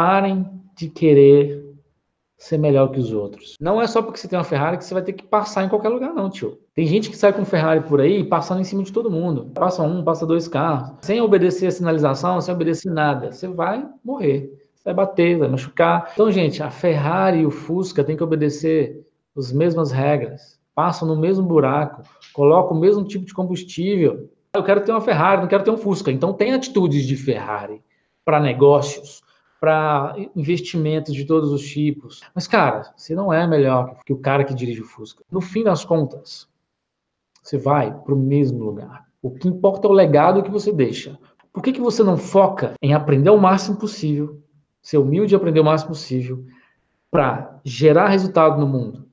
parem de querer ser melhor que os outros. Não é só porque você tem uma Ferrari que você vai ter que passar em qualquer lugar, não, tio. Tem gente que sai com Ferrari por aí passando em cima de todo mundo. Passa um, passa dois carros, sem obedecer a sinalização, sem obedecer nada. Você vai morrer. Você vai bater, vai machucar. Então, gente, a Ferrari e o Fusca têm que obedecer as mesmas regras. Passam no mesmo buraco, colocam o mesmo tipo de combustível. Eu quero ter uma Ferrari, não quero ter um Fusca. Então, tem atitudes de Ferrari para negócios para investimentos de todos os tipos. Mas, cara, você não é melhor que o cara que dirige o Fusca. No fim das contas, você vai para o mesmo lugar. O que importa é o legado que você deixa. Por que, que você não foca em aprender o máximo possível, ser humilde e aprender o máximo possível, para gerar resultado no mundo?